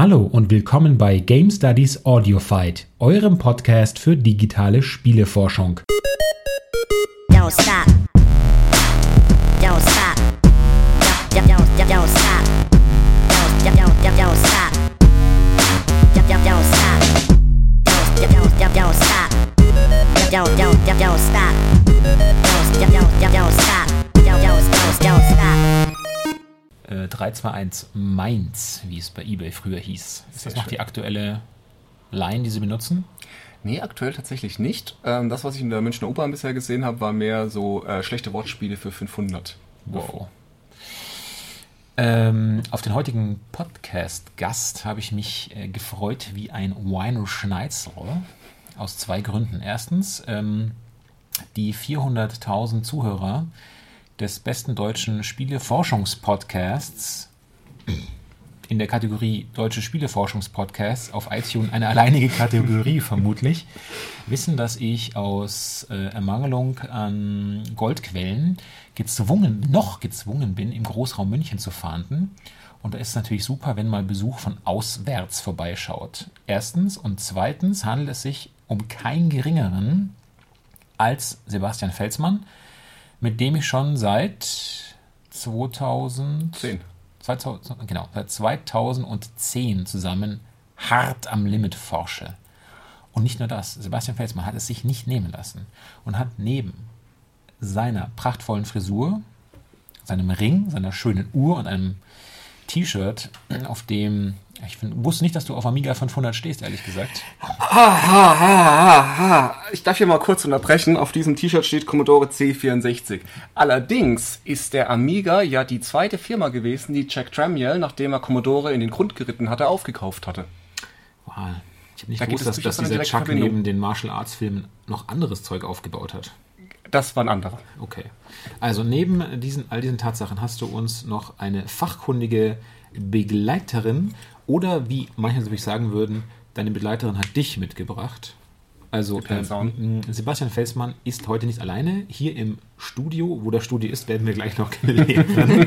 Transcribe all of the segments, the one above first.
Hallo und willkommen bei Game Studies Audio Fight, eurem Podcast für digitale Spieleforschung. Don't 321 Mainz, wie es bei eBay früher hieß. Ist Sehr das noch schön. die aktuelle Line, die Sie benutzen? Nee, aktuell tatsächlich nicht. Ähm, das, was ich in der Münchner Opern bisher gesehen habe, war mehr so äh, schlechte Wortspiele für 500. Wow. Ähm, auf den heutigen Podcast-Gast habe ich mich äh, gefreut wie ein Wino Schneizel aus zwei Gründen. Erstens, ähm, die 400.000 Zuhörer des besten deutschen Spieleforschungspodcasts in der Kategorie Deutsche Spieleforschungspodcasts auf iTunes eine alleinige Kategorie vermutlich, wissen, dass ich aus äh, Ermangelung an Goldquellen gezwungen, noch gezwungen bin, im Großraum München zu fahnden. Und da ist es natürlich super, wenn mal Besuch von auswärts vorbeischaut. Erstens und zweitens handelt es sich um keinen geringeren als Sebastian Felsmann, mit dem ich schon seit 2010, 2000, genau, seit 2010 zusammen hart am Limit forsche. Und nicht nur das, Sebastian Felsmann hat es sich nicht nehmen lassen und hat neben seiner prachtvollen Frisur, seinem Ring, seiner schönen Uhr und einem T-Shirt, auf dem ich find, wusste nicht, dass du auf Amiga 500 stehst, ehrlich gesagt. Ha, ha, ha, ha. Ich darf hier mal kurz unterbrechen. Auf diesem T-Shirt steht Commodore C64. Allerdings ist der Amiga ja die zweite Firma gewesen, die Jack Tramiel, nachdem er Commodore in den Grund geritten hatte, aufgekauft hatte. Wow. Ich habe nicht da gewusst, dass, dass dieser Chuck neben den Martial Arts Filmen noch anderes Zeug aufgebaut hat. Das war ein anderer. Okay. Also neben diesen, all diesen Tatsachen hast du uns noch eine fachkundige Begleiterin oder wie manche natürlich sagen würden, deine Begleiterin hat dich mitgebracht. Also äh, Sebastian Felsmann ist heute nicht alleine. Hier im Studio, wo das Studio ist, werden wir gleich noch kennenlernen.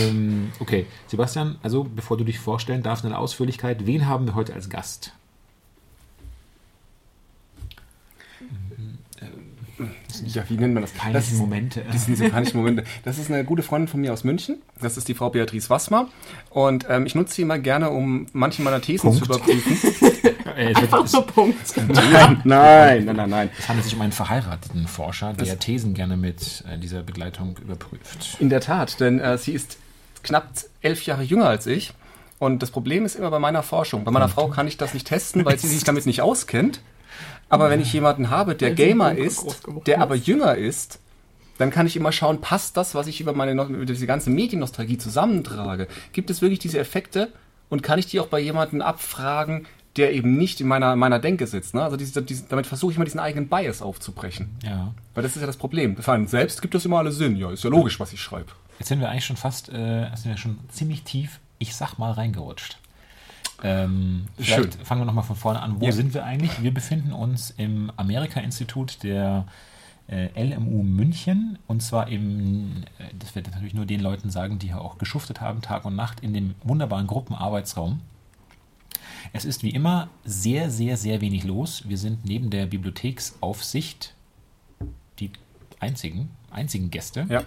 ähm, okay, Sebastian, also bevor du dich vorstellen darfst in der Ausführlichkeit, wen haben wir heute als Gast? Ja, wie nennt man das? Peinliche das Momente. Das sind diese peinlichen Momente. Das ist eine gute Freundin von mir aus München. Das ist die Frau Beatrice Wassmer. Und ähm, ich nutze sie immer gerne, um manche meiner Thesen Punkt. zu überprüfen. Einfach so Punkt. Nein, nein, nein, nein, nein. Es handelt sich um einen verheirateten Forscher, der das Thesen gerne mit äh, dieser Begleitung überprüft. In der Tat, denn äh, sie ist knapp elf Jahre jünger als ich. Und das Problem ist immer bei meiner Forschung. Bei meiner Frau kann ich das nicht testen, weil sie sich damit nicht auskennt. Aber wenn ich jemanden habe, der Gamer ist, der aber jünger ist, dann kann ich immer schauen, passt das, was ich über meine über diese ganze Mediennostalgie zusammentrage? Gibt es wirklich diese Effekte? Und kann ich die auch bei jemandem abfragen, der eben nicht in meiner, meiner Denke sitzt? Ne? Also diese, diese, damit versuche ich mal diesen eigenen Bias aufzubrechen. Ja. Weil das ist ja das Problem. Für einen selbst gibt das immer alles Sinn. Ja, ist ja logisch, was ich schreibe. Jetzt sind wir eigentlich schon fast, äh, sind wir schon ziemlich tief, ich sag mal, reingerutscht. Ähm, vielleicht Schön. fangen wir nochmal von vorne an. Wo ja. sind wir eigentlich? Wir befinden uns im Amerika-Institut der äh, LMU München und zwar im, äh, das werde ich natürlich nur den Leuten sagen, die hier auch geschuftet haben, Tag und Nacht, in dem wunderbaren Gruppenarbeitsraum. Es ist wie immer sehr, sehr, sehr wenig los. Wir sind neben der Bibliotheksaufsicht die einzigen, einzigen Gäste. Ja.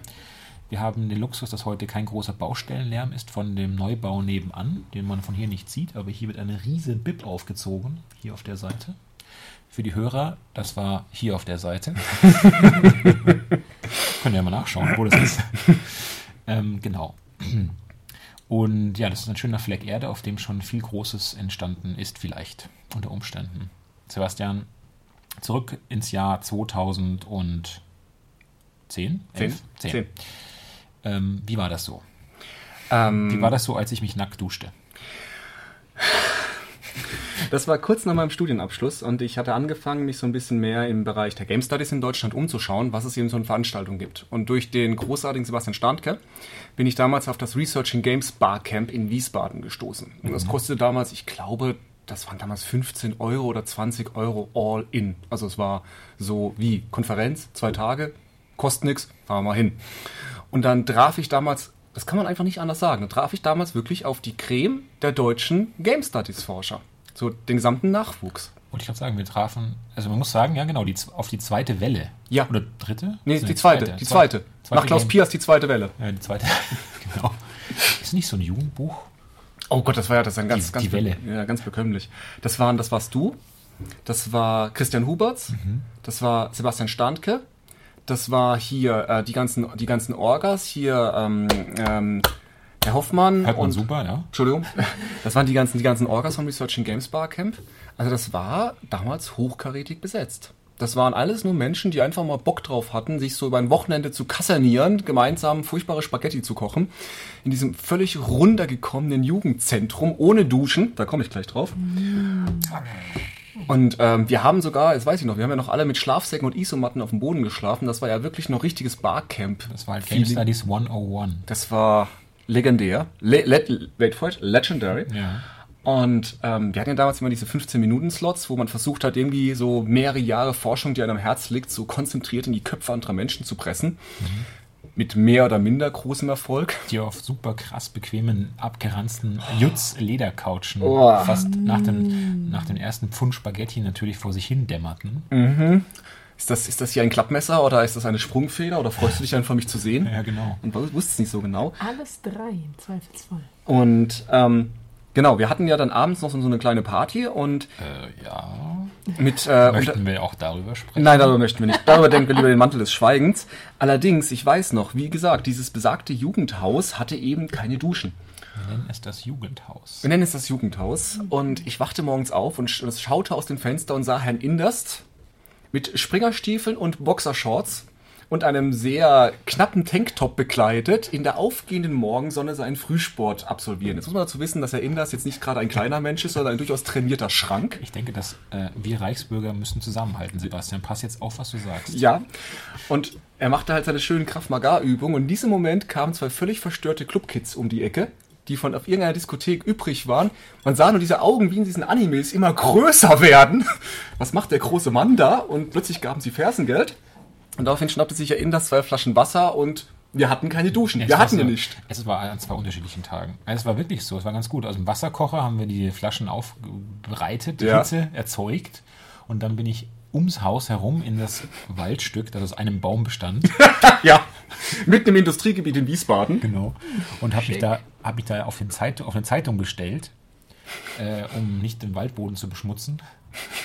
Wir haben den Luxus, dass heute kein großer Baustellenlärm ist von dem Neubau nebenan, den man von hier nicht sieht, aber hier wird eine riesige Bib aufgezogen, hier auf der Seite. Für die Hörer, das war hier auf der Seite. Können ja mal nachschauen, wo das ist. ähm, genau. Und ja, das ist ein schöner Fleck Erde, auf dem schon viel Großes entstanden ist, vielleicht unter Umständen. Sebastian, zurück ins Jahr 2010. 10? 10. 10. Ähm, wie war das so? Ähm, wie war das so, als ich mich nackt duschte? Das war kurz nach meinem Studienabschluss und ich hatte angefangen, mich so ein bisschen mehr im Bereich der Game Studies in Deutschland umzuschauen, was es eben so eine Veranstaltung gibt. Und durch den großartigen Sebastian Starnke bin ich damals auf das Researching Games Barcamp in Wiesbaden gestoßen. Und das mhm. kostete damals, ich glaube, das waren damals 15 Euro oder 20 Euro all in. Also es war so wie Konferenz, zwei Tage, kostet nichts, fahren wir mal hin. Und dann traf ich damals Das kann man einfach nicht anders sagen. Da traf ich damals wirklich auf die Creme der deutschen Game Studies Forscher. So den gesamten Nachwuchs. Wollte ich gerade sagen, wir trafen, also man muss sagen, ja genau, die, auf die zweite Welle. Ja. Oder dritte? Nee, die zweite, die zweite. Nach Klaus Game- Piers die zweite Welle. Ja, die zweite, genau. Ist nicht so ein Jugendbuch? Oh Gott, das war ja das ist ein ganz, Die- ganz, die Welle. ja, ganz bekömmlich. Das waren, das warst du, das war Christian Huberts, Mhm. das war Sebastian Starnke, das war hier äh, die ganzen, die ganzen Orgas, hier ähm, ähm, Herr Hoffmann Hört man und super, ja. Entschuldigung, das waren die ganzen, die ganzen Orgas vom Research and Games Barcamp. Also das war damals hochkarätig besetzt. Das waren alles nur Menschen, die einfach mal Bock drauf hatten, sich so über ein Wochenende zu kassernieren, gemeinsam furchtbare Spaghetti zu kochen. In diesem völlig runtergekommenen Jugendzentrum, ohne Duschen. Da komme ich gleich drauf. Und ähm, wir haben sogar, jetzt weiß ich noch, wir haben ja noch alle mit Schlafsäcken und Isomatten auf dem Boden geschlafen. Das war ja wirklich noch richtiges Barcamp. Das war halt Game Feeling. Studies 101. Das war legendär. Le le wait for it, legendary. Ja. Und ähm, wir hatten ja damals immer diese 15-Minuten-Slots, wo man versucht hat, irgendwie so mehrere Jahre Forschung, die einem am Herz liegt, so konzentriert in die Köpfe anderer Menschen zu pressen. Mit mehr oder minder großem Erfolg. Die auf super krass bequemen, abgeranzten Jutz-Ledercouchen Oh. fast nach dem, nach dem ersten Pfund Spaghetti natürlich vor sich hin dämmerten. Ist das, ist das hier ein Klappmesser oder ist das eine Sprungfeder oder freust du dich einfach, mich zu sehen? Ja, genau. Und wus- wusstest es nicht so genau. Alles drei im Zweifelsfall. Und ähm, genau, wir hatten ja dann abends noch so eine kleine Party und Äh, ja. mit äh, Möchten wir auch darüber sprechen? Nein, darüber möchten wir nicht. Darüber denken wir lieber den Mantel des Schweigens. Allerdings, ich weiß noch, wie gesagt, dieses besagte Jugendhaus hatte eben keine Duschen. Wir nennen es das Jugendhaus. Wir nennen es das Jugendhaus. Und ich wachte morgens auf und schaute aus dem Fenster und sah Herrn Inderst mit Springerstiefeln und Boxershorts und einem sehr knappen Tanktop bekleidet in der aufgehenden Morgensonne seinen Frühsport absolvieren. Jetzt muss man dazu wissen, dass Herr Inderst jetzt nicht gerade ein kleiner Mensch ist, sondern ein durchaus trainierter Schrank. Ich denke, dass äh, wir Reichsbürger müssen zusammenhalten, Sebastian. Pass jetzt auf, was du sagst. Ja. Und er machte halt seine schönen Kraft-Maga-Übungen. Und in diesem Moment kamen zwei völlig verstörte Clubkids um die Ecke, die von auf irgendeiner Diskothek übrig waren. Man sah nur diese Augen wie in diesen Animes immer größer werden. Was macht der große Mann da? Und plötzlich gaben sie Fersengeld. Und daraufhin schnappte sich er in das zwei Flaschen Wasser und wir hatten keine Duschen. Es Wir war hatten ja nicht. Es war an zwei unterschiedlichen Tagen. Also es war wirklich so, es war ganz gut. Aus dem Wasserkocher haben wir die Flaschen aufbereitet, Ja. Hitze erzeugt und dann bin ich ums Haus herum in das Waldstück, das aus einem Baum bestand. Ja. Mitten im Industriegebiet in Wiesbaden. genau. Und habe mich da, hab mich da auf, den Zeit, auf eine Zeitung gestellt, äh, um nicht den Waldboden zu beschmutzen.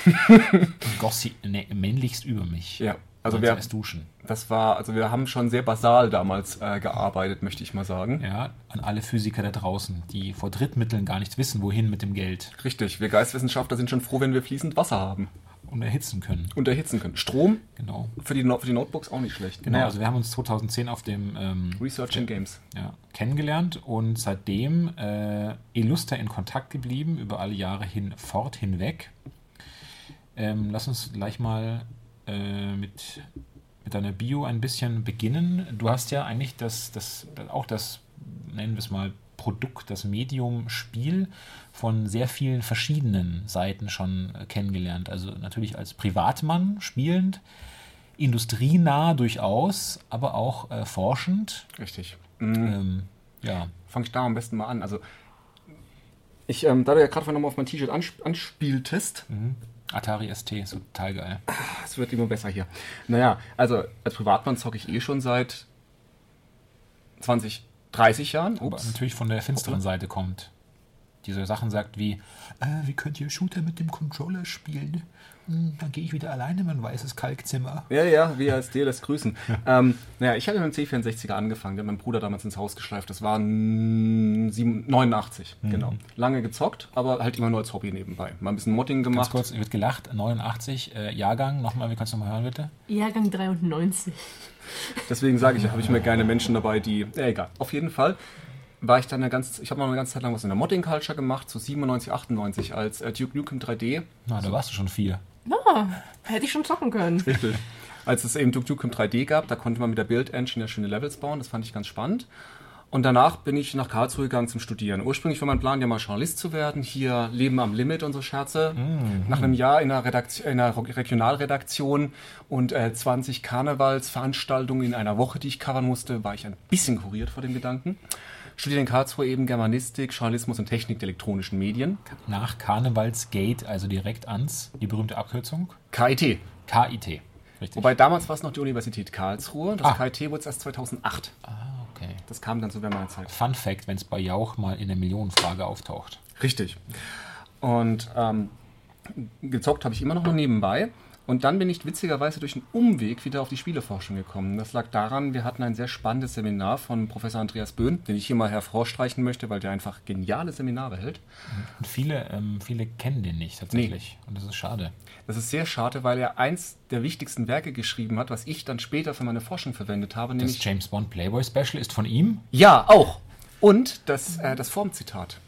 Und goss sie ne, männlichst über mich. Ja. Also wir, duschen. das war, also wir haben schon sehr basal damals äh, gearbeitet, möchte ich mal sagen. Ja, an alle Physiker da draußen, die vor Drittmitteln gar nicht wissen, wohin mit dem Geld Richtig. Wir Geistwissenschaftler sind schon froh, wenn wir fließend Wasser haben. und erhitzen können. und erhitzen können. Strom Genau. für die, für die Notebooks auch nicht schlecht. Genau, also wir haben uns 2010 auf dem ähm, Research in Games. ja, kennengelernt und seitdem äh, illuster in Kontakt geblieben, über alle Jahre hin fort hinweg. Ähm, lass uns gleich mal äh, mit, mit deiner Bio ein bisschen beginnen. Du hast ja eigentlich das, das, auch das, nennen wir es mal, Produkt, das Medium Spiel von sehr vielen verschiedenen Seiten schon äh, kennengelernt. Also natürlich als Privatmann spielend, industrienah durchaus, aber auch äh, forschend. Richtig. Mhm. Ähm, ja, Fange ich da am besten mal an. Also, ich, ähm, da du ja gerade nochmal auf mein T-Shirt ansp anspieltest, Atari ST ist total geil. es wird immer besser hier. Naja, also als Privatmann zocke ich eh schon seit 20, 30 Jahren. Aber Ups. natürlich von der finsteren Hoppla. Seite kommt. Die so Sachen sagt wie, äh, wie könnt ihr Shooter mit dem Controller spielen? Hm, dann gehe ich wieder alleine in mein weißes Kalkzimmer. Ja, ja, wir als dir lässt grüßen. ähm, naja, ich habe mit dem C64er angefangen. Den hat mein Bruder damals ins Haus geschleift. Das war mm, sieben- 89, genau. Lange gezockt, aber halt immer nur als Hobby nebenbei. Mal ein bisschen Modding Ganz gemacht. kurz, wird gelacht, 89, äh, Jahrgang, nochmal, wie kannst du nochmal hören, bitte? Jahrgang 93. Deswegen sage ich, habe ich mir gerne Menschen dabei, die. Ja, egal. Auf jeden Fall war ich dann eine ganze. Ich habe noch eine ganze Zeit lang was in der Modding Culture gemacht, so 97, 98, als äh, Duke Nukem 3D. Na, da warst du schon vier. Na, hätte ich schon zocken können. Richtig. Als es eben Duke Nukem 3D gab, da konnte man mit der Build Engine ja schöne Levels bauen. Das fand ich ganz spannend. Und danach bin ich nach Karlsruhe gegangen zum Studieren. Ursprünglich war mein Plan, ja mal Journalist zu werden. Hier Leben am Limit und so Scherze. Nach einem Jahr in einer, Redaktion, in einer Regionalredaktion und äh, 20 Karnevalsveranstaltungen in einer Woche, die ich covern musste, war ich ein bisschen kuriert vor dem Gedanken. Studiere in Karlsruhe eben Germanistik, Journalismus und Technik der elektronischen Medien. Nach Karnevalsgate, also direkt ans, die berühmte Abkürzung, KIT. KIT. Richtig. Wobei damals war es noch die Universität Karlsruhe. Das Ah. KIT wurde es erst 2008. ah, okay. Das kam dann so während meiner Zeit. Fun Fact, wenn es bei Jauch mal in der Millionenfrage auftaucht. Richtig. Und ähm, gezockt habe ich immer noch nebenbei. Und dann bin ich witzigerweise durch einen Umweg wieder auf die Spieleforschung gekommen. Das lag daran, wir hatten ein sehr spannendes Seminar von Professor Andreas Böhn, den ich hier mal hervorstreichen möchte, weil der einfach geniale Seminare hält. Und viele, ähm, viele kennen den nicht tatsächlich. Und das ist schade. Das ist sehr schade, weil er eins der wichtigsten Werke geschrieben hat, was ich dann später für meine Forschung verwendet habe, Das nämlich James Bond Playboy Special ist von ihm. Ja, auch. Und das, äh, das Formzitat.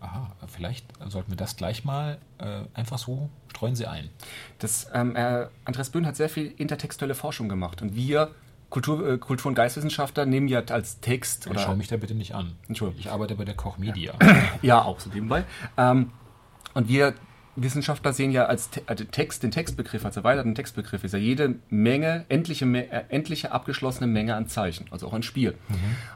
Aha, vielleicht sollten wir das gleich mal äh, einfach so streuen Sie ein. Das, ähm, äh, Andreas Böhn hat sehr viel intertextuelle Forschung gemacht. Und wir Kultur, äh, Kultur- und Geistwissenschaftler nehmen ja als Text Oder oder schau mich da bitte nicht an. Entschuldigung. Ich arbeite bei der Koch Media. ja auch so nebenbei. Ähm, und wir Wissenschaftler sehen ja als Te also Text, den Textbegriff, als erweiterten Textbegriff, ist ja jede Menge, endliche, äh, endliche abgeschlossene Menge an Zeichen, also auch ein Spiel.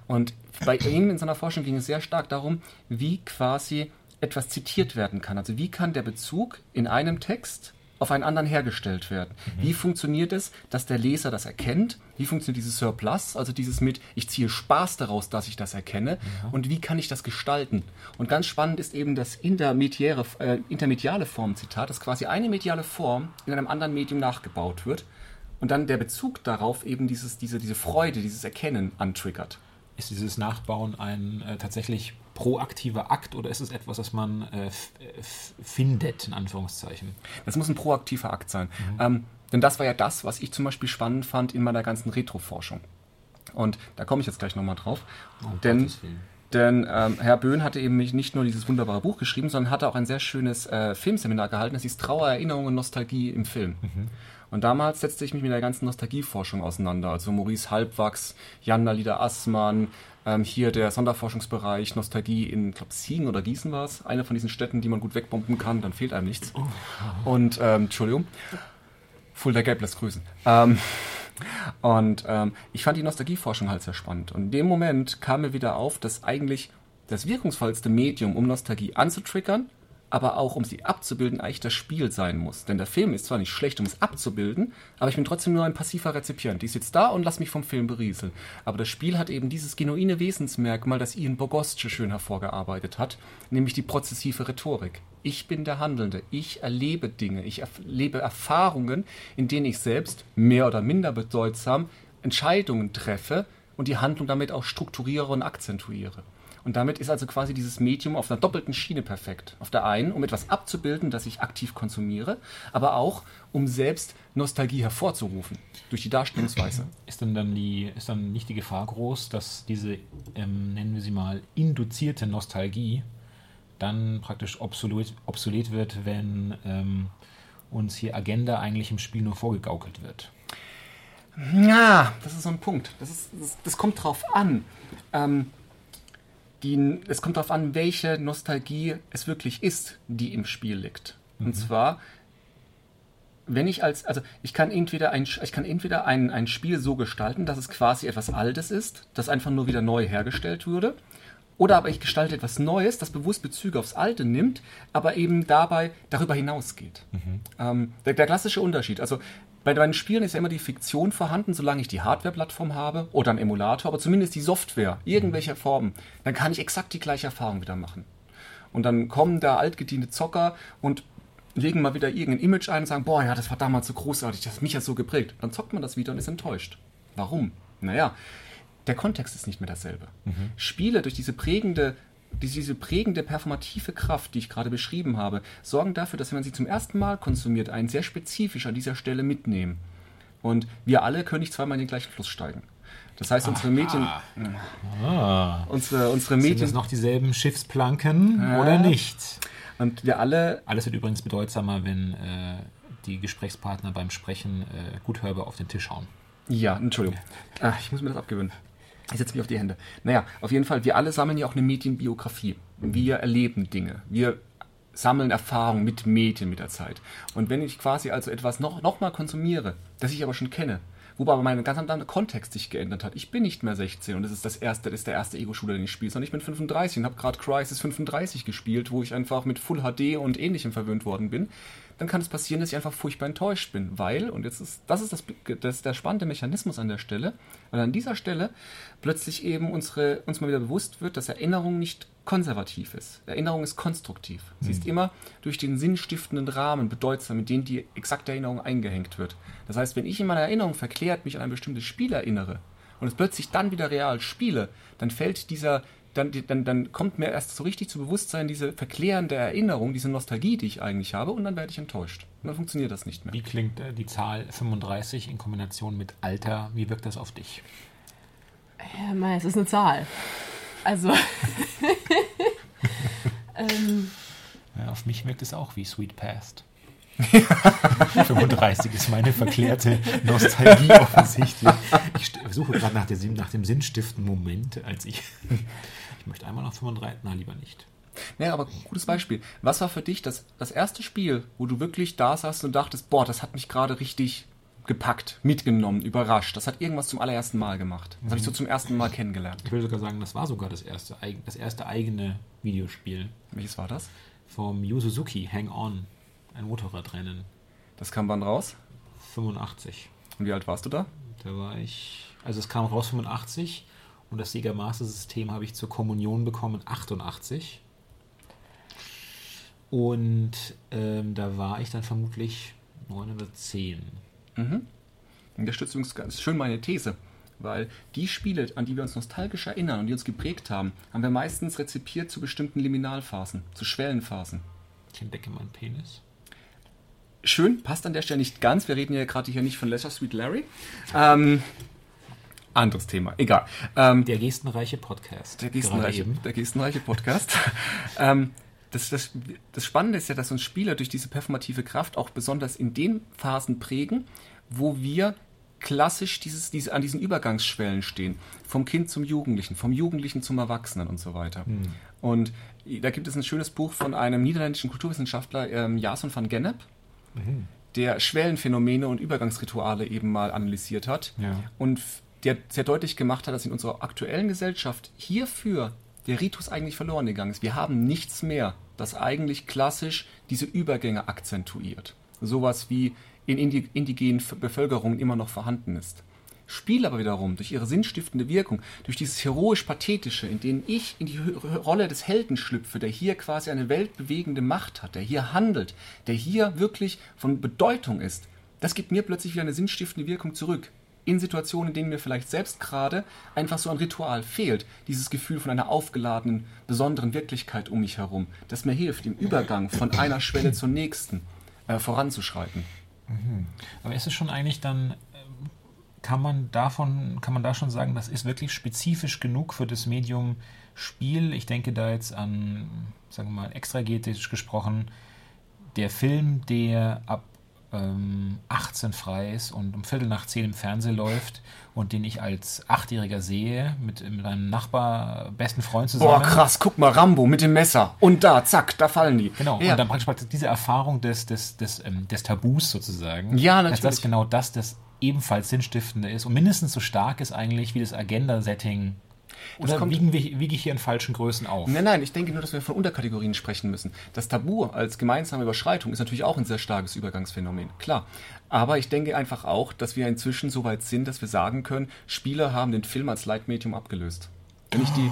Und bei ihm in seiner Forschung ging es sehr stark darum, wie quasi etwas zitiert werden kann. Also wie kann der Bezug in einem Text auf einen anderen hergestellt werden. Wie funktioniert es, dass der Leser das erkennt? Wie funktioniert dieses Surplus, also dieses mit, ich ziehe Spaß daraus, dass ich das erkenne? Und wie kann ich das gestalten? Und ganz spannend ist eben das intermediäre, äh, intermediale Formzitat, dass quasi eine mediale Form in einem anderen Medium nachgebaut wird und dann der Bezug darauf eben dieses, diese, diese Freude, dieses Erkennen antriggert. Ist dieses Nachbauen ein äh, tatsächlich proaktiver Akt oder ist es etwas, das man äh, äh, findet, in Anführungszeichen? Das muss ein proaktiver Akt sein. Ähm, denn das war ja das, was ich zum Beispiel spannend fand in meiner ganzen Retro-Forschung. Und da komme ich jetzt gleich nochmal drauf. denn Gottes Willen. denn ähm, Herr Böhn hatte eben nicht nur dieses wunderbare Buch geschrieben, sondern hatte auch ein sehr schönes äh, Filmseminar gehalten. Das hieß Trauer, Erinnerung und Nostalgie im Film. Und damals setzte ich mich mit der ganzen Nostalgieforschung auseinander. Also Maurice Halbwachs, Jan Nalida Assmann, ähm, hier der Sonderforschungsbereich Nostalgie in, ich glaube, Siegen oder Gießen war es. Eine von diesen Städten, die man gut wegbomben kann, dann fehlt einem nichts. Und, ähm, Entschuldigung. Fulda Gelb lässt grüßen. Ähm, und ähm, ich fand die Nostalgieforschung halt sehr spannend. Und in dem Moment kam mir wieder auf, dass eigentlich das wirkungsvollste Medium, um Nostalgie anzutriggern, aber auch um sie abzubilden, eigentlich das Spiel sein muss. Denn der Film ist zwar nicht schlecht, um es abzubilden, aber ich bin trotzdem nur ein passiver Rezipient. Ich sitze da und lass mich vom Film berieseln. Aber das Spiel hat eben dieses genuine Wesensmerkmal, das Ian Bogosce schön hervorgearbeitet hat, nämlich die prozessive Rhetorik. Ich bin der Handelnde. Ich erlebe Dinge. Ich erlebe Erfahrungen, in denen ich selbst mehr oder minder bedeutsam Entscheidungen treffe und die Handlung damit auch strukturiere und akzentuiere. Und damit ist also quasi dieses Medium auf einer doppelten Schiene perfekt. Auf der einen, um etwas abzubilden, das ich aktiv konsumiere, aber auch, um selbst Nostalgie hervorzurufen durch die Darstellungsweise. Ist dann, dann, die, ist dann nicht die Gefahr groß, dass diese, ähm, nennen wir sie mal, induzierte Nostalgie dann praktisch obsolet, obsolet wird, wenn ähm, uns hier Agenda eigentlich im Spiel nur vorgegaukelt wird? Ja, das ist so ein Punkt. Das, ist, das, das kommt drauf an. Ähm, die, es kommt darauf an, welche Nostalgie es wirklich ist, die im Spiel liegt. Und zwar, wenn ich als, also ich kann entweder ein, ich kann entweder ein, ein Spiel so gestalten, dass es quasi etwas Altes ist, das einfach nur wieder neu hergestellt wurde, oder aber ich gestalte etwas Neues, das bewusst Bezüge aufs Alte nimmt, aber eben dabei darüber hinausgeht. Ähm, der, der klassische Unterschied, also bei meinen Spielen ist ja immer die Fiktion vorhanden, solange ich die Hardware-Plattform habe oder einen Emulator, aber zumindest die Software, irgendwelcher Form, dann kann ich exakt die gleiche Erfahrung wieder machen. Und dann kommen da altgediente Zocker und legen mal wieder irgendein Image ein und sagen, boah, ja, das war damals so großartig, das hat mich ja so geprägt. Dann zockt man das wieder und ist enttäuscht. Warum? Naja, der Kontext ist nicht mehr dasselbe. Spiele durch diese prägende, diese prägende performative Kraft, die ich gerade beschrieben habe, sorgen dafür, dass wenn man sie zum ersten Mal konsumiert, einen sehr spezifisch an dieser Stelle mitnehmen. Und wir alle können nicht zweimal in den gleichen Fluss steigen. Das heißt, unsere Medien, Ah. unsere, unsere Sind Medien das noch dieselben Schiffsplanken Ja. oder nicht? und wir alle Alles wird übrigens bedeutsamer, wenn äh, die Gesprächspartner beim Sprechen äh, gut hörbar auf den Tisch hauen. Ja, Entschuldigung. Ah, ich muss mir das abgewöhnen. Ich setze mich auf die Hände. Naja, auf jeden Fall, wir alle sammeln ja auch eine Medienbiografie. Wir erleben Dinge. Wir sammeln Erfahrungen mit Medien mit der Zeit. Und wenn ich quasi also etwas noch, noch mal konsumiere, das ich aber schon kenne, wobei aber mein ganz anderer Kontext sich geändert hat. Ich bin nicht mehr 16 und das ist das erste, das ist der erste Ego-Shooter, den ich spiele, sondern ich bin 35 und habe gerade Crisis 35 gespielt, wo ich einfach mit Full HD und ähnlichem verwöhnt worden bin dann kann es passieren, dass ich einfach furchtbar enttäuscht bin, weil, und jetzt ist, das ist das, das ist der spannende Mechanismus an der Stelle, weil an dieser Stelle plötzlich eben unsere, uns mal wieder bewusst wird, dass Erinnerung nicht konservativ ist. Erinnerung ist konstruktiv. Sie ist mhm. immer durch den sinnstiftenden Rahmen bedeutsam, mit dem die exakte Erinnerung eingehängt wird. Das heißt, wenn ich in meiner Erinnerung verklärt mich an ein bestimmtes Spiel erinnere und es plötzlich dann wieder real spiele, dann fällt dieser, dann, dann, dann kommt mir erst so richtig zu Bewusstsein diese verklärende Erinnerung, diese Nostalgie, die ich eigentlich habe, und dann werde ich enttäuscht. Und dann funktioniert das nicht mehr. Wie klingt äh, die Zahl 35 in Kombination mit Alter? Wie wirkt das auf dich? Ja, es ist eine Zahl. Also. ähm. ja, auf mich wirkt es auch wie Sweet Past. 35 ist meine verklärte Nostalgie offensichtlich. Ich suche gerade nach, nach, dem sinnstiftenden Moment, als ich ich möchte einmal nach 35, na lieber nicht. Ja, aber gutes Beispiel. Was war für dich das, das erste Spiel, wo du wirklich da saßt und dachtest, boah, das hat mich gerade richtig gepackt, mitgenommen, überrascht. Das hat irgendwas zum allerersten Mal gemacht. Das mhm. habe ich so zum ersten Mal kennengelernt. Ich würde sogar sagen, das war sogar das erste, das erste eigene Videospiel. Welches war das? Vom Yu Suzuki, Hang On. Ein Motorradrennen. Das kam wann raus? 85. Und wie alt warst du da? Da war ich, also es kam raus 85 und das Sega Master System habe ich zur Kommunion bekommen 88. Und ähm, da war ich dann vermutlich 9 oder 10. Mhm. Und das stützt übrigens ganz schön meine These. Weil die Spiele, an die wir uns nostalgisch erinnern und die uns geprägt haben, haben wir meistens rezipiert zu bestimmten Liminalphasen, zu Schwellenphasen. Ich entdecke meinen Penis. Schön, passt an der Stelle nicht ganz. Wir reden ja gerade hier nicht von Leisure Sweet Larry. Ähm, anderes Thema, egal. Ähm, der gestenreiche Podcast. Der gestenreiche, der gestenreiche Podcast. ähm, das, das, das Spannende ist ja, dass uns Spieler durch diese performative Kraft auch besonders in den Phasen prägen, wo wir klassisch dieses, diese, an diesen Übergangsschwellen stehen. Vom Kind zum Jugendlichen, vom Jugendlichen zum Erwachsenen und so weiter. Hm. Und da gibt es ein schönes Buch von einem niederländischen Kulturwissenschaftler, ähm, Jason van Gennep, mhm. der Schwellenphänomene und Übergangsrituale eben mal analysiert hat. Ja. Und der sehr deutlich gemacht hat, dass in unserer aktuellen Gesellschaft hierfür der Ritus eigentlich verloren gegangen ist. Wir haben nichts mehr, das eigentlich klassisch diese Übergänge akzentuiert. Sowas wie in indigenen Bevölkerungen immer noch vorhanden ist. Spiele aber wiederum durch ihre sinnstiftende Wirkung, durch dieses heroisch-pathetische, in dem ich in die Rolle des Helden schlüpfe, der hier quasi eine weltbewegende Macht hat, der hier handelt, der hier wirklich von Bedeutung ist, das gibt mir plötzlich wieder eine sinnstiftende Wirkung zurück in Situationen, in denen mir vielleicht selbst gerade einfach so ein Ritual fehlt. Dieses Gefühl von einer aufgeladenen, besonderen Wirklichkeit um mich herum, das mir hilft, im Übergang von einer Schwelle zur nächsten äh, voranzuschreiten. Mhm. Aber ist es schon eigentlich dann, ähm, kann man davon, kann man da schon sagen, das ist wirklich spezifisch genug für das Medium Spiel? Ich denke da jetzt an, sagen wir mal, extragetisch gesprochen, der Film, der ab ähm, 18 frei ist und um Viertel nach 10 im Fernsehen läuft und den ich als Achtjähriger sehe, mit, mit einem Nachbar, besten Freund zusammen. Boah, krass, guck mal, Rambo mit dem Messer. Und da, zack, da fallen die. Genau, ja. und dann praktisch diese Erfahrung des, des, des, ähm, des Tabus sozusagen. Ja, natürlich. Dass das genau das, das ebenfalls Sinnstiftende ist und mindestens so stark ist eigentlich wie das Agenda-Setting oder wiegen wir, wiege ich hier in falschen Größen auf? Nein, nein, ich denke nur, dass wir von Unterkategorien sprechen müssen. Das Tabu als gemeinsame Überschreitung ist natürlich auch ein sehr starkes Übergangsphänomen, klar. Aber ich denke einfach auch, dass wir inzwischen so weit sind, dass wir sagen können, Spieler haben den Film als Leitmedium abgelöst. Wenn ich die...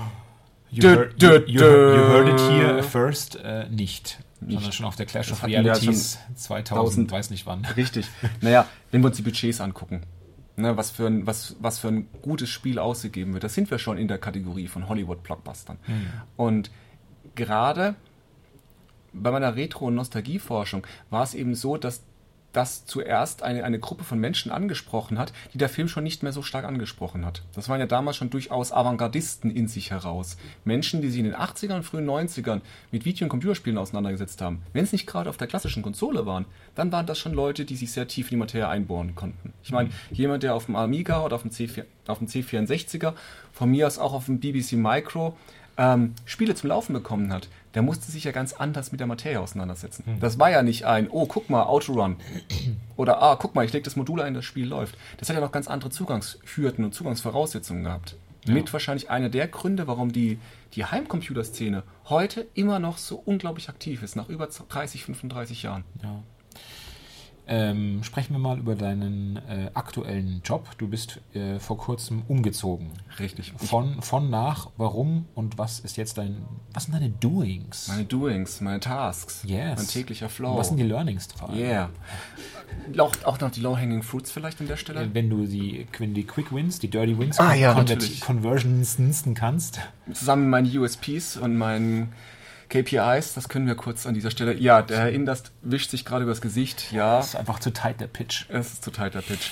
You, heard, you, you, you heard it here first, äh, nicht. Nicht. Sondern schon auf der Clash of Realities ja 2000, weiß nicht wann. Richtig. Naja, wenn wir uns die Budgets angucken ne, was, für ein, was, was für ein gutes Spiel ausgegeben wird. Das sind wir schon in der Kategorie von Hollywood-Blockbustern. Mhm. Und gerade bei meiner Retro- und Nostalgieforschung war es eben so, dass das zuerst eine, eine Gruppe von Menschen angesprochen hat, die der Film schon nicht mehr so stark angesprochen hat. Das waren ja damals schon durchaus Avantgardisten in sich heraus. Menschen, die sich in den 80ern und frühen 90ern mit Video- und Computerspielen auseinandergesetzt haben. Wenn es nicht gerade auf der klassischen Konsole waren, dann waren das schon Leute, die sich sehr tief in die Materie einbohren konnten. Ich meine, jemand, der auf dem Amiga oder auf dem, C4, auf dem C64er, von mir aus auch auf dem BBC Micro, ähm, Spiele zum Laufen bekommen hat, der musste sich ja ganz anders mit der Materie auseinandersetzen. Hm. Das war ja nicht ein, oh, guck mal, Autorun. Oder, ah, guck mal, ich lege das Modul ein, das Spiel läuft. Das hat ja noch ganz andere Zugangshürden und Zugangsvoraussetzungen gehabt. Mit wahrscheinlich einer der Gründe, warum die, die Heimcomputerszene heute immer noch so unglaublich aktiv ist, nach über 30, 35 Jahren. Ja. Ähm, sprechen wir mal über deinen äh, aktuellen Job. Du bist äh, vor kurzem umgezogen. Richtig. Von, von nach, warum und was ist jetzt dein, was sind deine Doings? Meine Doings, meine Tasks, Yes. mein täglicher Flow. Was sind die Learnings vor allem? Yeah. Auch, auch noch die Low-Hanging Fruits vielleicht an der Stelle. Wenn du die, wenn die Quick Wins, die Dirty Wins Ah, ja. Conversionsten kannst. Zusammen mit meinen USPs und meinen KPIs, das können wir kurz an dieser Stelle. Ja, der Herr Indast wischt sich gerade übers Gesicht. Ja, Das ist einfach zu tight, der Pitch. es ist zu tight der Pitch.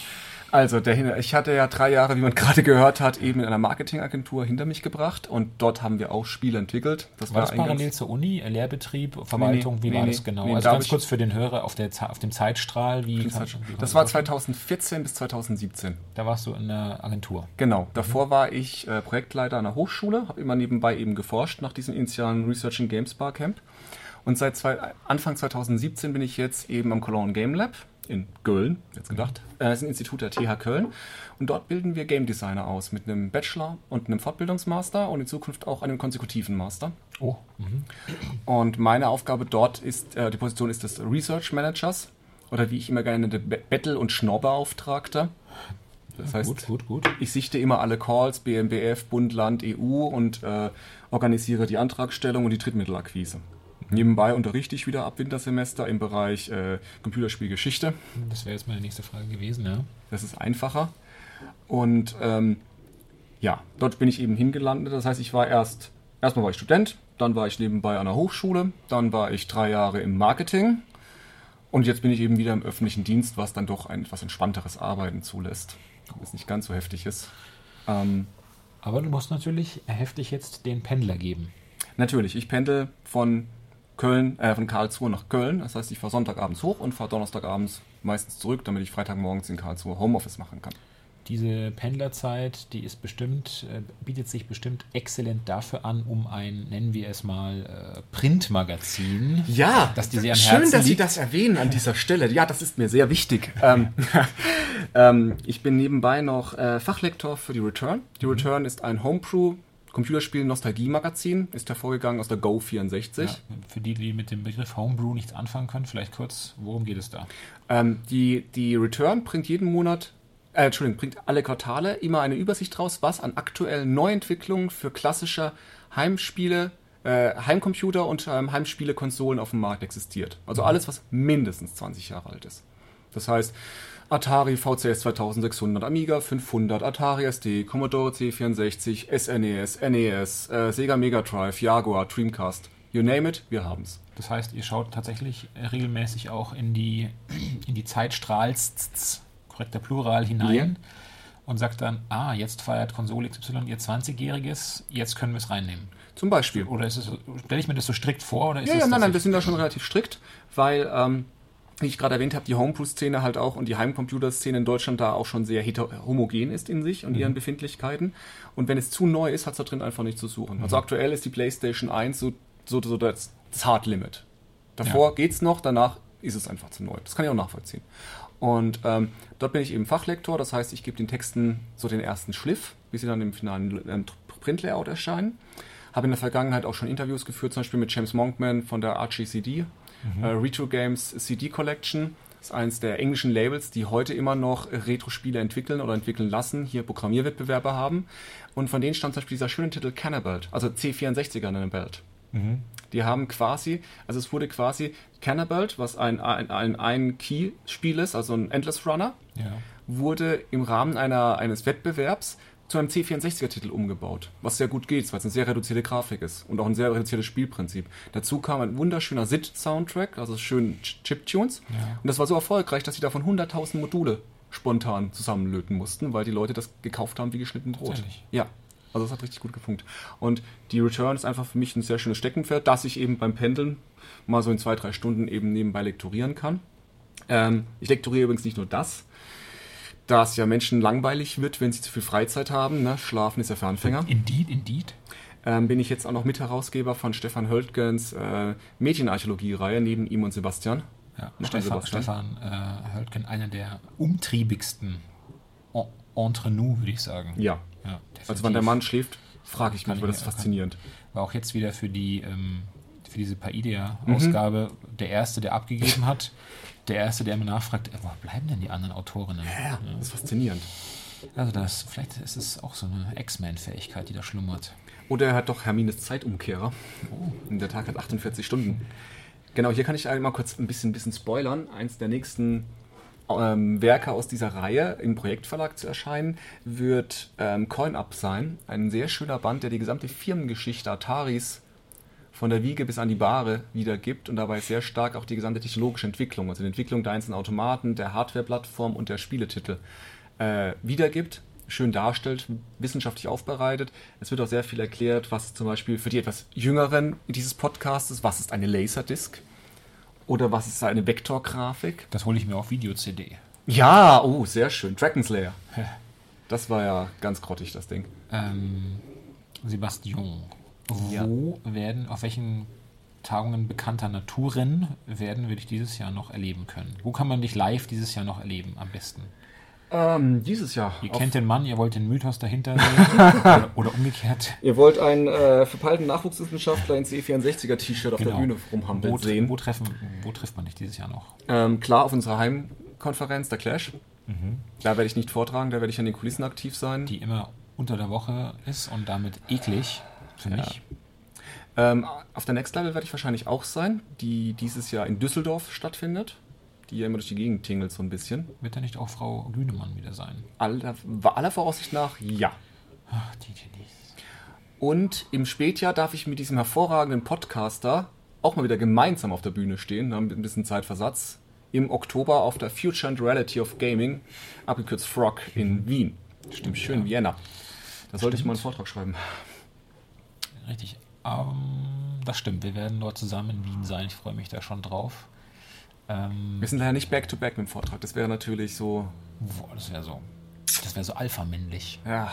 Also, der, ich hatte ja drei Jahre, wie man gerade gehört hat, eben in einer Marketingagentur hinter mich gebracht und dort haben wir auch Spiele entwickelt. Das War das ganz- parallel zur Uni, äh, Lehrbetrieb, Verwaltung? nee, wie war nee, das genau? nee, also da ganz kurz für den Hörer auf, der, auf dem Zeitstrahl. Wie kann, wie Das war 2014 bis 2017. Da warst du in der Agentur. Genau, davor war ich äh, Projektleiter an der Hochschule, habe immer nebenbei eben geforscht nach diesem initialen Research and Games Barcamp. Und seit zwei, Anfang 2017 bin ich jetzt eben am Cologne Game Lab in Köln, jetzt gedacht. Äh, Das ist ein Institut der TH Köln. Und dort bilden wir Game Designer aus mit einem Bachelor und einem Fortbildungsmaster und in Zukunft auch einem konsekutiven Master. Oh, mhm. Und meine Aufgabe dort ist, äh, die Position ist des Research Managers oder wie ich immer gerne nenne, Battle- und Schnorrbeauftragter. Das heißt, gut, gut, gut. ich sichte immer alle Calls, BMBF, Bund, Land, EU und äh, organisiere die Antragstellung und die Drittmittelakquise. Nebenbei unterrichte ich wieder ab Wintersemester im Bereich äh, Computerspielgeschichte. Das wäre jetzt meine nächste Frage gewesen, ja. Das ist einfacher. Und ähm, ja, dort bin ich eben hingelandet. Das heißt, ich war erst, erstmal war ich Student, dann war ich nebenbei an der Hochschule, dann war ich drei Jahre im Marketing und jetzt bin ich eben wieder im öffentlichen Dienst, was dann doch ein etwas entspannteres Arbeiten zulässt. Was nicht ganz so heftig ist. Ähm, Aber du musst natürlich heftig jetzt den Pendler geben. natürlich, ich pendel von Köln, äh, von Karlsruhe nach Köln. Das heißt, ich fahre Sonntagabends hoch und fahre Donnerstagabends meistens zurück, damit ich Freitagmorgens in Karlsruhe Homeoffice machen kann. Diese Pendlerzeit, die ist bestimmt, äh, bietet sich bestimmt exzellent dafür an, um ein, nennen wir es mal, äh, Printmagazin. Ja, Dass die sehr am schön, Herzen dass Sie liegt. das erwähnen an dieser Stelle. Ja, das ist mir sehr wichtig. ähm, ähm, ich bin nebenbei noch äh, Fachlektor für die Return. Die Mhm. Return ist ein Homebrew Computerspiel Nostalgie-Magazin, ist hervorgegangen aus der Go 64. Ja, für die, die mit dem Begriff Homebrew nichts anfangen können, vielleicht kurz, worum geht es da? Ähm, die, die Return bringt jeden Monat, äh, Entschuldigung, bringt alle Quartale immer eine Übersicht raus, was an aktuellen Neuentwicklungen für klassische Heimspiele, äh, Heimcomputer und ähm, Heimspiele-Konsolen auf dem Markt existiert. Also alles, was mindestens 20 Jahre alt ist. Das heißt, Atari VCS 2600, Amiga 500, Atari ST, Commodore C64, SNES, NES, äh, Sega Mega Drive, Jaguar, Dreamcast. You name it, wir haben's. Das heißt, ihr schaut tatsächlich äh, regelmäßig auch in die, in die Zeitstrahls, korrekter Plural, hinein und sagt dann, ah, jetzt feiert Konsole XY ihr 20-jähriges, jetzt können wir es reinnehmen. Zum Beispiel. Oder ist es, stelle ich mir das so strikt vor? Oder ist Ja, es ja, nein, nein, wir sind da schon relativ strikt, weil, ähm, wie ich gerade erwähnt habe, die Homebrew-Szene halt auch und die Heimcomputer-Szene in Deutschland da auch schon sehr homogen ist in sich und ihren Befindlichkeiten. Und wenn es zu neu ist, hat es da drin einfach nichts zu suchen. Also aktuell ist die PlayStation 1 so, so, so das, das Hard Limit. Davor Ja. geht's noch, danach ist es einfach zu neu. Das kann ich auch nachvollziehen. Und ähm, dort bin ich eben Fachlektor, das heißt, ich gebe den Texten so den ersten Schliff, bis sie dann im finalen ähm, Printlayout erscheinen. Habe in der Vergangenheit auch schon Interviews geführt, zum Beispiel mit James Monkman von der RGCD, äh, Retro Games CD Collection. Das ist eines der englischen Labels, die heute immer noch Retro-Spiele entwickeln oder entwickeln lassen, hier Programmierwettbewerbe haben. Und von denen stammt zum Beispiel dieser schöne Titel Cannabelt, also C64er in einem Belt. Die haben quasi, also es wurde quasi Cannabelt, was ein, ein, ein, ein Key-Spiel ist, also ein Endless Runner, Ja. wurde im Rahmen einer, eines Wettbewerbs zu einem C64er-Titel umgebaut, was sehr gut geht, weil es eine sehr reduzierte Grafik ist und auch ein sehr reduziertes Spielprinzip. Dazu kam ein wunderschöner SID-Soundtrack, also schön Ch- Chiptunes. Und das war so erfolgreich, dass sie davon 100.000 Module spontan zusammenlöten mussten, weil die Leute das gekauft haben wie geschnitten Brot. Ja, also das hat richtig gut gefunkt. Und die Return ist einfach für mich ein sehr schönes Steckenpferd, das ich eben beim Pendeln mal so in zwei, drei Stunden eben nebenbei lektorieren kann. Ähm, ich lektoriere übrigens nicht nur das, da es ja Menschen langweilig wird, wenn sie zu viel Freizeit haben. Ne? Schlafen ist ja für Anfänger. Indeed, indeed. Ähm, bin ich jetzt auch noch Mitherausgeber von Stefan Höltgens äh, Mädchenarchäologie-Reihe neben ihm und Sebastian. Ja, Stefan, Sebastian. Stefan äh, Höltgen, einer der umtriebigsten en- entre nous, würde ich sagen. Ja. ja Also wenn der. Mann schläft, frage ich mich, weil das ist faszinierend. War auch jetzt wieder für die ähm, für diese Mhm. Paideia-Ausgabe der Erste, der abgegeben hat. Der Erste, der immer nachfragt, äh, wo bleiben denn die anderen Autorinnen? Ja, das ist faszinierend. Also das, vielleicht ist es auch so eine X-Men-Fähigkeit, die da schlummert. Oder er hat doch Hermines Zeitumkehrer. Und der Tag hat 48 Stunden. Genau, hier kann ich einmal kurz ein bisschen, bisschen spoilern. Eins der nächsten ähm, Werke aus dieser Reihe im Projektverlag zu erscheinen, wird ähm, Coin-Up sein. Ein sehr schöner Band, der die gesamte Firmengeschichte Ataris von der Wiege bis an die Bahre wiedergibt und dabei sehr stark auch die gesamte technologische Entwicklung, also die Entwicklung der einzelnen Automaten, der Hardware-Plattform und der Spieletitel äh, wiedergibt, schön darstellt, wissenschaftlich aufbereitet. Es wird auch sehr viel erklärt, was zum Beispiel für die etwas Jüngeren dieses Podcastes, was ist eine Laserdisc oder was ist eine Vektorgrafik. Das hole ich mir auf Video-CD. Ja, oh, sehr schön. Dragon Slayer. Das war ja ganz grottig, das Ding. Ähm, Sebastian, wo werden, auf welchen Tagungen bekannter Naturrennen werden wir dich dieses Jahr noch erleben können? Wo kann man dich live dieses Jahr noch erleben, am besten? Ähm, dieses Jahr. Ihr kennt den Mann, ihr wollt den Mythos dahinter sehen. oder, oder umgekehrt. Ihr wollt einen äh, verpeilten Nachwuchswissenschaftler in C64er-T-Shirt auf der Bühne rumhampeln wo, sehen. wo, treffen, wo trifft man dich dieses Jahr noch? Ähm, klar, auf unserer Heimkonferenz, der Clash. Da werde ich nicht vortragen, da werde ich an den Kulissen aktiv sein. Die immer unter der Woche ist und damit eklig für mich. Ähm, auf der Next Level werde ich wahrscheinlich auch sein, die dieses Jahr in Düsseldorf stattfindet. Die ja immer durch die Gegend tingelt so ein bisschen. Wird da nicht auch Frau Lünemann wieder sein? Aller, aller Voraussicht nach ja. Ach, die Genies. Und im Spätjahr darf ich mit diesem hervorragenden Podcaster auch mal wieder gemeinsam auf der Bühne stehen, haben ein bisschen Zeitversatz. Im Oktober auf der Future and Reality of Gaming, abgekürzt FROG in Wien. Stimmt, schön Vienna. Da sollte ich mal einen Vortrag schreiben. Richtig. Ähm, das stimmt. Wir werden dort zusammen in Wien sein. Ich freue mich da schon drauf. Ähm, Wir sind leider nicht back-to-back mit dem Vortrag. Das wäre natürlich so, boah, das wäre so. Das wäre so alpha-männlich. ja.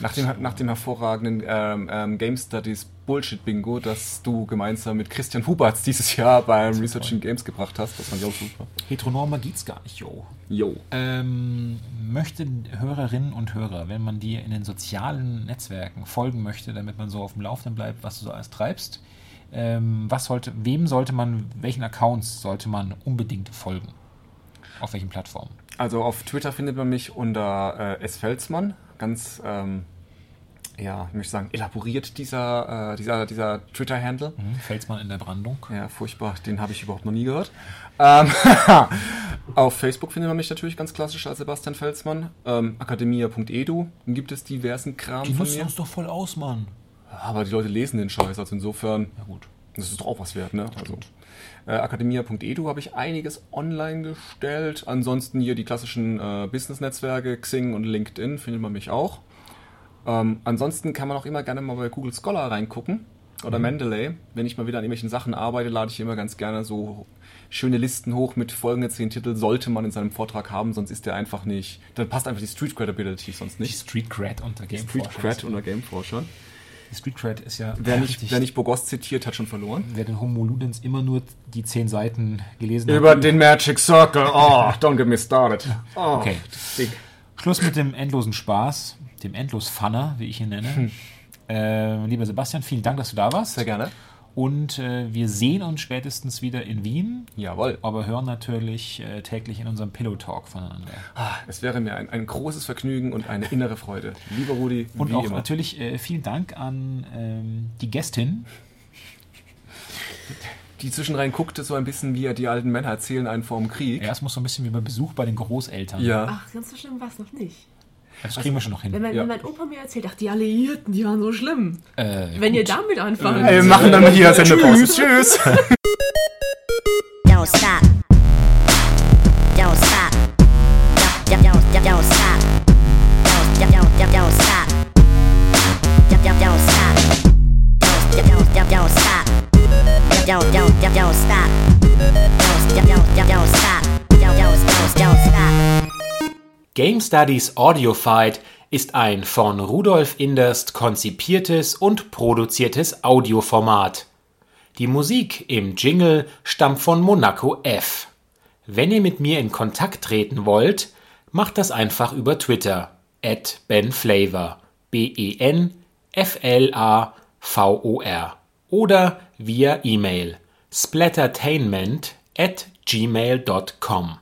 Nach dem, nach dem hervorragenden ähm, ähm, Game Studies Bullshit-Bingo, das du gemeinsam mit Christian Huberts dieses Jahr beim Research in Games gebracht hast. Das fand ich auch super. Heteronormer geht's gar nicht, yo. Jo. Ähm, möchte Hörerinnen und Hörer, wenn man dir in den sozialen Netzwerken folgen möchte, damit man so auf dem Laufenden bleibt, was du so alles treibst, ähm, was sollte, wem sollte man, welchen Accounts sollte man unbedingt folgen? Auf welchen Plattformen? Also auf Twitter findet man mich unter äh, S. Felsmann. Ganz, ähm, ja, ich möchte sagen, elaboriert dieser, äh, dieser, dieser Twitter-Handle. Hm, Felsmann in der Brandung. Ja, furchtbar, den habe ich überhaupt noch nie gehört. Ähm, auf Facebook findet man mich natürlich ganz klassisch als Sebastian Felsmann. Ähm, Academia.edu gibt es diversen Kram Die von mir. uns doch voll aus, Mann. Aber die Leute lesen den Scheiß, also insofern, Ja gut. das ist doch auch was wert, ne? Also, äh, Academia.edu habe ich einiges online gestellt. Ansonsten hier die klassischen äh, Business-Netzwerke, Xing und LinkedIn findet man mich auch. Ähm, ansonsten kann man auch immer gerne mal bei Google Scholar reingucken oder Mendeley. Wenn ich mal wieder an irgendwelchen Sachen arbeite, lade ich immer ganz gerne so schöne Listen hoch mit folgenden zehn Titeln, sollte man in seinem Vortrag haben, sonst ist der einfach nicht, dann passt einfach die Street Credibility sonst Die nicht. Street Cred unter Game Street Cred unter Gameforscher. Die Street Cred ist ja Wer nicht, wer nicht Bogos zitiert, hat schon verloren. wer den Homo Ludens immer nur die zehn Seiten gelesen Über hat. den Magic Circle. Oh, don't get me started. Oh, Okay. dick. Schluss mit dem endlosen Spaß, dem endlos Funner, wie ich ihn nenne. Äh, lieber Sebastian, vielen Dank, dass du da warst. Sehr gerne. Und äh, wir sehen uns spätestens wieder in Wien, Jawohl. aber hören natürlich äh, täglich in unserem Pillow Talk voneinander. Ah, Es wäre mir ein, ein großes Vergnügen und eine innere Freude. Lieber Rudi, Und wie auch immer. natürlich äh, vielen Dank an ähm, die Gästin. Die zwischenrein guckte so ein bisschen, wie die alten Männer erzählen einen vor dem Krieg. Ja, es muss so ein bisschen wie bei Besuch bei den Großeltern. Ja. Ach, ganz so schlimm war es noch nicht. Das kriegen wir schon noch hin. Wenn mein, Ja. wenn mein Opa mir erzählt, ach, die Alliierten, die waren so schlimm. Äh, Wenn ihr damit anfangt. Ey, wir machen dann mal hier Sendepause. Tschüss. Don't stop. Don't stop. Don't, don't, don't, don't stop. Don't, don't, don't, don't stop. Don't, don't, don't stop. Don't, don't, don't, don't stop. Don't, don't, don't, don't stop. Don't, don't, don't, don't stop. Game Studies Audiofied ist ein von Rudolf Inderst konzipiertes und produziertes Audioformat. Die Musik im Jingle stammt von Monaco F. Wenn ihr mit mir in Kontakt treten wollt, macht das einfach über Twitter at benflavor b e n f l a v o r oder via E-Mail splattertainment at gmail.com.